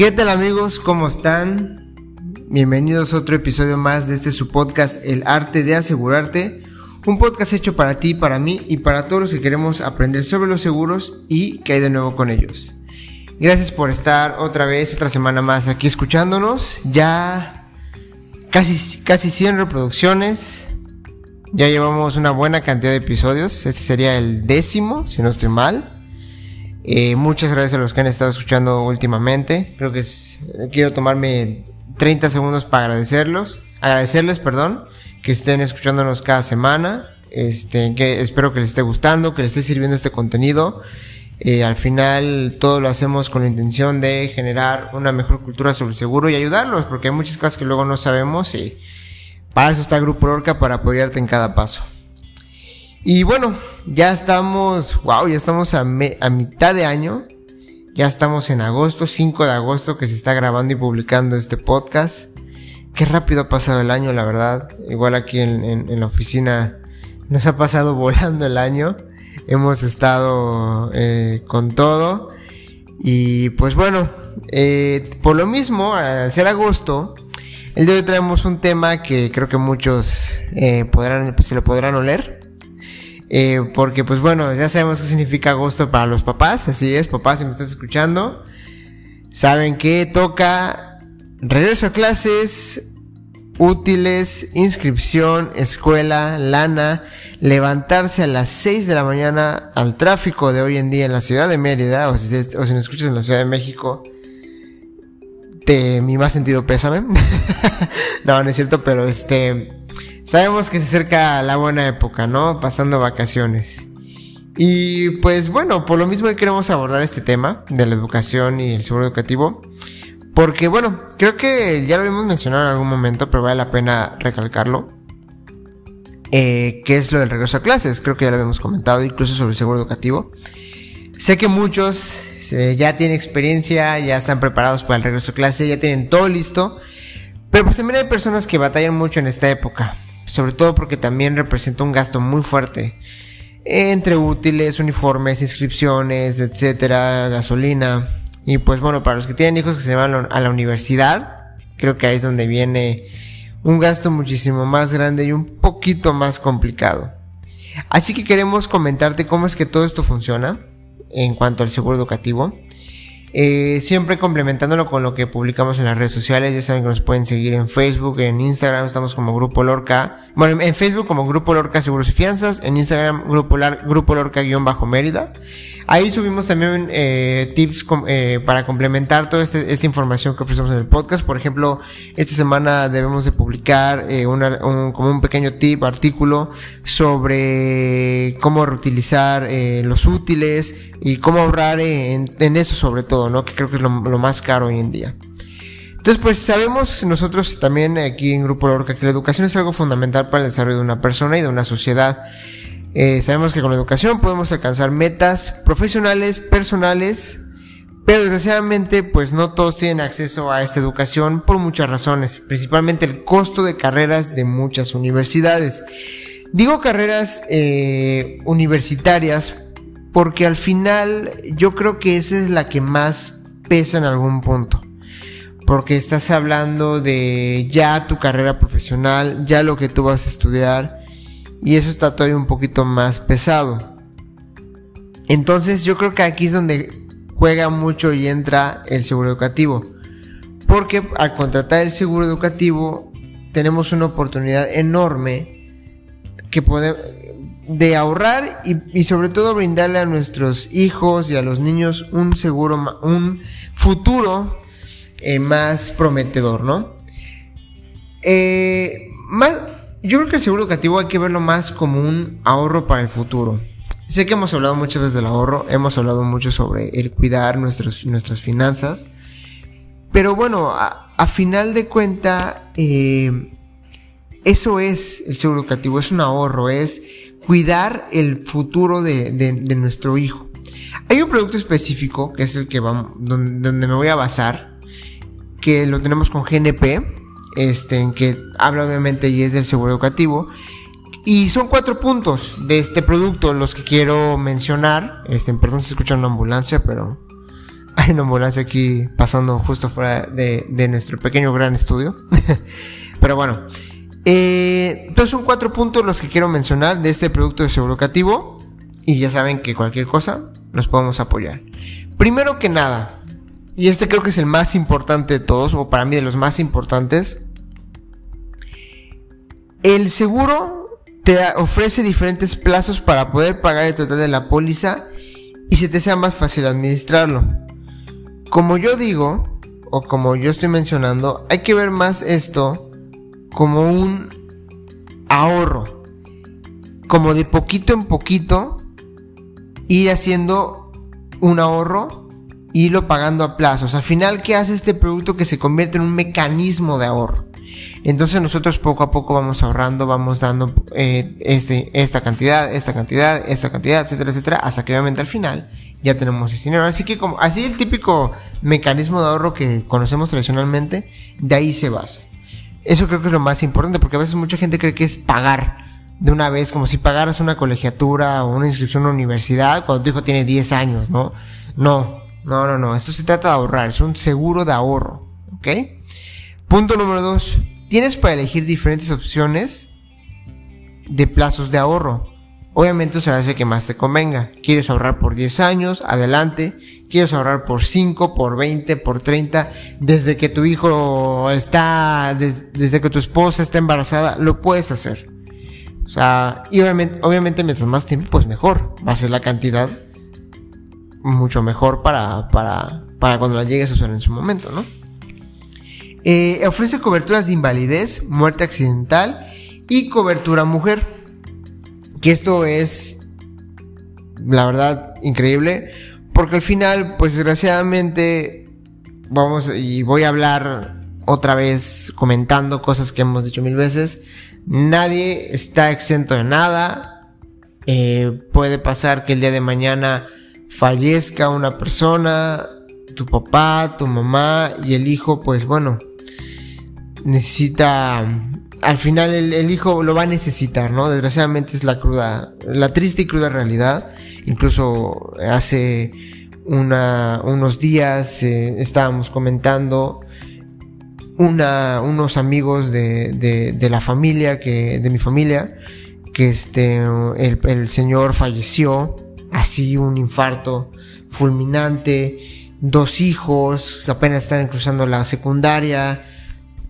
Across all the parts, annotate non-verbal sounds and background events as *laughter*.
¿Qué tal amigos? ¿Cómo están? Bienvenidos a otro episodio más de este su podcast El arte de asegurarte. Un podcast hecho para ti, para mí y para todos los que queremos aprender sobre los seguros y que hay de nuevo con ellos. Gracias por estar otra vez, otra semana más aquí escuchándonos. Ya casi, casi 100 reproducciones. Ya llevamos una buena cantidad de episodios. Este sería el décimo, si no estoy mal. Eh, muchas gracias a los que han estado escuchando últimamente. Creo que quiero tomarme 30 segundos para agradecerlos, agradecerles, perdón, que estén escuchándonos cada semana. Este, que espero que les esté gustando, que les esté sirviendo este contenido. Eh, al final todo lo hacemos con la intención de generar una mejor cultura sobre el seguro y ayudarlos, porque hay muchas cosas que luego no sabemos y para eso está Grupo Orca para apoyarte en cada paso. Y bueno, ya estamos, wow, ya estamos a, mitad de año. Ya estamos en agosto, 5 de agosto que se está grabando y publicando este podcast. Qué rápido ha pasado el año, la verdad. Igual aquí en, la oficina nos ha pasado *laughs* volando el año. Hemos estado eh, con todo. Y pues bueno, eh, por lo mismo, al ser agosto, el día de hoy traemos un tema que creo que muchos eh, podrán, se lo podrán oler. Eh, porque pues bueno, ya sabemos qué significa agosto para los papás, así es, papás, si me estás escuchando, saben que toca regreso a clases, útiles, inscripción, escuela, lana, levantarse a las 6 de la mañana al tráfico de hoy en día en la ciudad de Mérida, o si, o si nos escuchas en la Ciudad de México, te, mi más sentido pésame. *laughs* no, no es cierto, pero este, Sabemos que se acerca la buena época, ¿no? Pasando vacaciones. Y pues bueno, por lo mismo queremos abordar este tema de la educación y el seguro educativo. Porque bueno, creo que ya lo hemos mencionado en algún momento, pero vale la pena recalcarlo. Eh, ¿Qué es lo del regreso a clases? Creo que ya lo habíamos comentado, incluso sobre el seguro educativo. Sé que muchos eh, ya tienen experiencia, ya están preparados para el regreso a clase, ya tienen todo listo. Pero pues también hay personas que batallan mucho en esta época sobre todo porque también representa un gasto muy fuerte entre útiles, uniformes, inscripciones, etcétera, gasolina. Y pues bueno, para los que tienen hijos que se van a la universidad, creo que ahí es donde viene un gasto muchísimo más grande y un poquito más complicado. Así que queremos comentarte cómo es que todo esto funciona en cuanto al seguro educativo. Eh, siempre complementándolo con lo que publicamos en las redes sociales, ya saben que nos pueden seguir en Facebook, en Instagram, estamos como Grupo Lorca, bueno, en Facebook como Grupo Lorca Seguros y Fianzas, en Instagram Grupo, Grupo Lorca guion bajo Mérida. Ahí subimos también eh, tips eh, para complementar toda este, esta información que ofrecemos en el podcast. Por ejemplo, esta semana debemos de publicar eh, un, como un pequeño tip, artículo sobre cómo reutilizar los útiles y cómo ahorrar en eso sobre todo. ¿No? Que creo que es lo, más caro hoy en día. Entonces, pues sabemos nosotros también aquí en Grupo Lorca que la educación es algo fundamental para el desarrollo de una persona y de una sociedad. Eh, sabemos que con la educación podemos alcanzar metas profesionales, personales, pero desgraciadamente pues no todos tienen acceso a esta educación por muchas razones, principalmente el costo de carreras de muchas universidades. Digo carreras eh, universitarias porque al final yo creo que esa es la que más pesa en algún punto. Porque estás hablando de ya tu carrera profesional, ya lo que tú vas a estudiar, y eso está todavía un poquito más pesado. Entonces yo creo que aquí es donde juega mucho y entra el seguro educativo. Porque al contratar el seguro educativo tenemos una oportunidad enorme que podemos de ahorrar y, sobre todo brindarle a nuestros hijos y a los niños un seguro, un futuro eh, más prometedor, ¿no? Eh, más, yo creo que el seguro educativo hay que verlo más como un ahorro para el futuro. Sé que hemos hablado muchas veces del ahorro, hemos hablado mucho sobre el cuidar nuestros, nuestras finanzas, pero bueno, a, final de cuenta, eh, eso es el seguro educativo, es un ahorro, es cuidar el futuro de, nuestro hijo. Hay un producto específico, que es el que vamos, donde, me voy a basar, que lo tenemos con GNP, este, en que habla obviamente y es del seguro educativo. Y son cuatro puntos de este producto los que quiero mencionar. Este, perdón si escuchan una ambulancia, pero *laughs* Hay una ambulancia aquí pasando justo fuera de, de nuestro pequeño gran estudio. *laughs* Pero bueno, eh, entonces son cuatro puntos los que quiero mencionar de este producto de seguro educativo. Y ya saben que cualquier cosa nos podemos apoyar. Primero que nada, y este creo que es el más importante de todos, o para mí de los más importantes, el seguro te ofrece diferentes plazos para poder pagar el total de la póliza y se te sea más fácil administrarlo. Como yo digo, o como yo estoy mencionando, hay que ver más esto como un ahorro. Como de poquito en poquito ir haciendo un ahorro y irlo pagando a plazos. Al final, ¿qué hace este producto que se convierte en un mecanismo de ahorro? Entonces nosotros poco a poco vamos ahorrando, vamos dando eh, este, esta cantidad, esta cantidad, esta cantidad, etcétera, etcétera, hasta que obviamente al final ya tenemos ese dinero. Así que como, así el típico mecanismo de ahorro que conocemos tradicionalmente, de ahí se basa. Eso creo que es lo más importante, porque a veces mucha gente cree que es pagar de una vez, como si pagaras una colegiatura o una inscripción a una universidad cuando tu hijo tiene 10 años, ¿no? No, no, no, no. Esto se trata de ahorrar, es un seguro de ahorro, ¿ok? Punto número 2. Tienes para elegir diferentes opciones de plazos de ahorro. Obviamente será ese que más te convenga. ¿Quieres ahorrar por 10 años? Adelante. ¿Quieres ahorrar por 5, por 20, por 30? Desde que tu hijo está, desde que tu esposa está embarazada, lo puedes hacer. O sea, y obviamente, obviamente mientras más tiempo, pues mejor. Va a ser la cantidad mucho mejor para, para, para cuando la llegues a usar en su momento, ¿no? Eh, ofrece coberturas de invalidez, muerte accidental y cobertura mujer. Que esto es, la verdad, increíble. Porque al final, pues desgraciadamente, vamos y voy a hablar otra vez comentando cosas que hemos dicho mil veces. Nadie está exento de nada. Eh, puede pasar que el día de mañana fallezca una persona, tu papá, tu mamá y el hijo, pues bueno, necesita, al final el, hijo lo va a necesitar, ¿no? Desgraciadamente es la cruda, la triste y cruda realidad. Incluso hace una, unos días eh, estábamos comentando unos amigos de, de, de, la familia, que, de mi familia, que este, el, el señor falleció, así un infarto fulminante, dos hijos que apenas están cruzando la secundaria,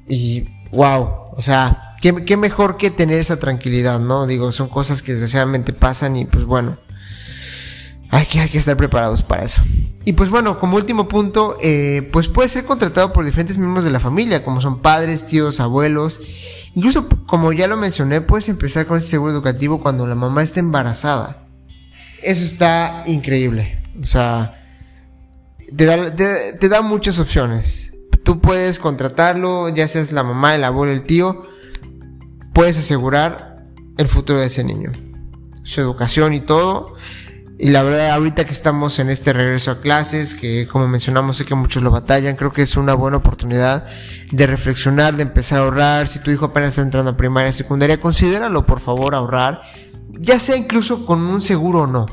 y wow, o sea, ¿qué, mejor que tener esa tranquilidad, ¿no? Digo, son cosas que desgraciadamente pasan y pues bueno, hay que, estar preparados para eso. Y pues bueno, como último punto, eh, pues puede ser contratado por diferentes miembros de la familia, como son padres, tíos, abuelos. Incluso, como ya lo mencioné, puedes empezar con este seguro educativo cuando la mamá está embarazada. Eso está increíble. O sea, te te da muchas opciones. Tú puedes contratarlo, ya seas la mamá, el abuelo, el tío, puedes asegurar el futuro de ese niño, su educación y todo. Y la verdad, ahorita que estamos en este regreso a clases, que como mencionamos sé que muchos lo batallan, creo que es una buena oportunidad de reflexionar, de empezar a ahorrar. Si tu hijo apenas está entrando a primaria, secundaria, considéralo por favor ahorrar, ya sea incluso con un seguro o no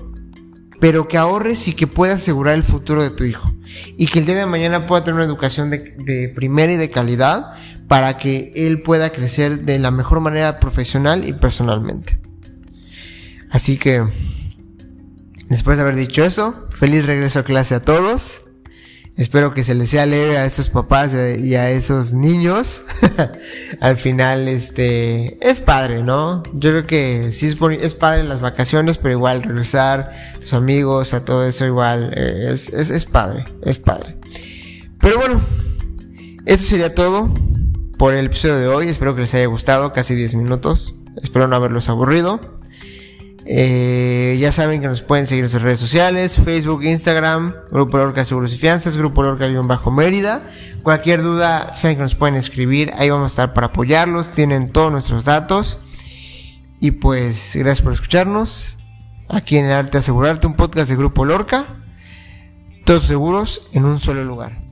pero que ahorres y que puedas asegurar el futuro de tu hijo. Y que el día de mañana pueda tener una educación de, primera y de calidad para que él pueda crecer de la mejor manera profesional y personalmente. Así que, después de haber dicho eso, feliz regreso a clase a todos. Espero que se les sea leve a esos papás y a esos niños. *laughs* Al final, este, es padre, ¿no? Yo creo que sí es, es padre las vacaciones, pero igual regresar sus amigos, a todo eso igual, eh, es, es, es padre, es padre. Pero bueno, esto sería todo por el episodio de hoy. Espero que les haya gustado, casi 10 minutos. Espero no haberlos aburrido. Eh, ya saben que nos pueden seguir en sus redes sociales, Facebook, Instagram, Grupo Lorca Seguros y Fianzas, Grupo Lorca-Bajo Mérida. Cualquier duda, saben que nos pueden escribir, ahí vamos a estar para apoyarlos, tienen todos nuestros datos. Y pues, gracias por escucharnos. Aquí en el Arte Asegurarte, un podcast de Grupo Lorca. Todos seguros en un solo lugar.